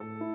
Thank you.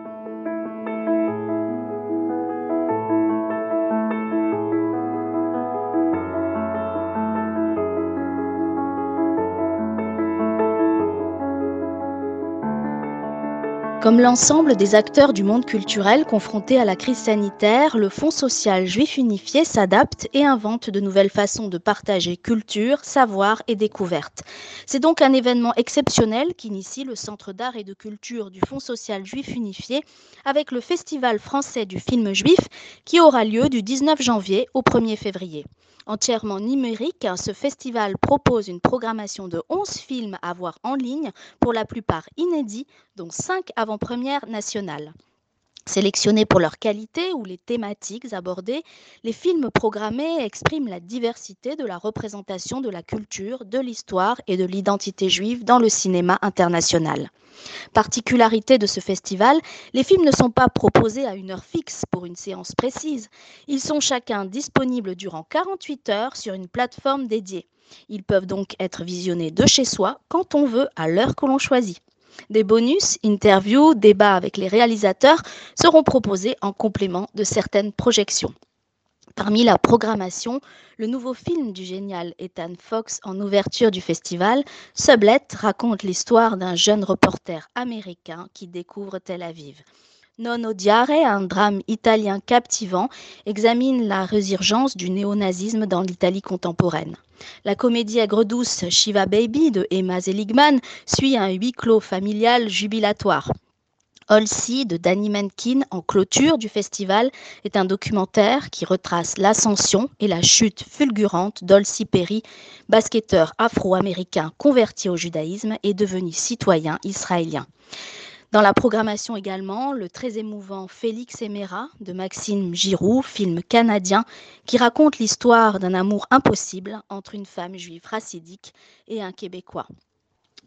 Comme l'ensemble des acteurs du monde culturel confrontés à la crise sanitaire, le Fonds social juif unifié s'adapte et invente de nouvelles façons de partager culture, savoir et découverte. C'est donc un événement exceptionnel qu'initie le Centre d'art et de culture du Fonds social juif unifié avec le Festival français du film juif qui aura lieu du 19 janvier au 1er février. Entièrement numérique, ce festival propose une programmation de 11 films à voir en ligne, pour la plupart inédits, dont 5 avant-premières nationales. Sélectionnés pour leur qualité ou les thématiques abordées, les films programmés expriment la diversité de la représentation de la culture, de l'histoire et de l'identité juive dans le cinéma international. Particularité de ce festival, les films ne sont pas proposés à une heure fixe pour une séance précise. Ils sont chacun disponibles durant 48 heures sur une plateforme dédiée. Ils peuvent donc être visionnés de chez soi quand on veut, à l'heure que l'on choisit. Des bonus, interviews, débats avec les réalisateurs seront proposés en complément de certaines projections. Parmi la programmation, le nouveau film du génial Ethan Fox en ouverture du festival, Sublet, raconte l'histoire d'un jeune reporter américain qui découvre Tel Aviv. Non Odiare, un drame italien captivant, examine la résurgence du néonazisme dans l'Italie contemporaine. La comédie aigre-douce Shiva Baby de Emma Seligman suit un huis clos familial jubilatoire. Olsi de Danny Menkin en clôture du festival est un documentaire qui retrace l'ascension et la chute fulgurante d'Olsi Perry, basketteur afro-américain converti au judaïsme et devenu citoyen israélien. Dans la programmation également, le très émouvant Félix Emera de Maxime Giroux, film canadien qui raconte l'histoire d'un amour impossible entre une femme juive racidique et un Québécois.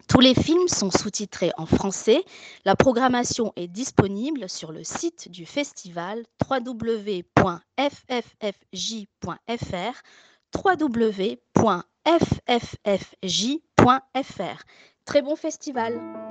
Tous les films sont sous-titrés en français. La programmation est disponible sur le site du festival www.fffj.fr www.fffj.fr. Très bon festival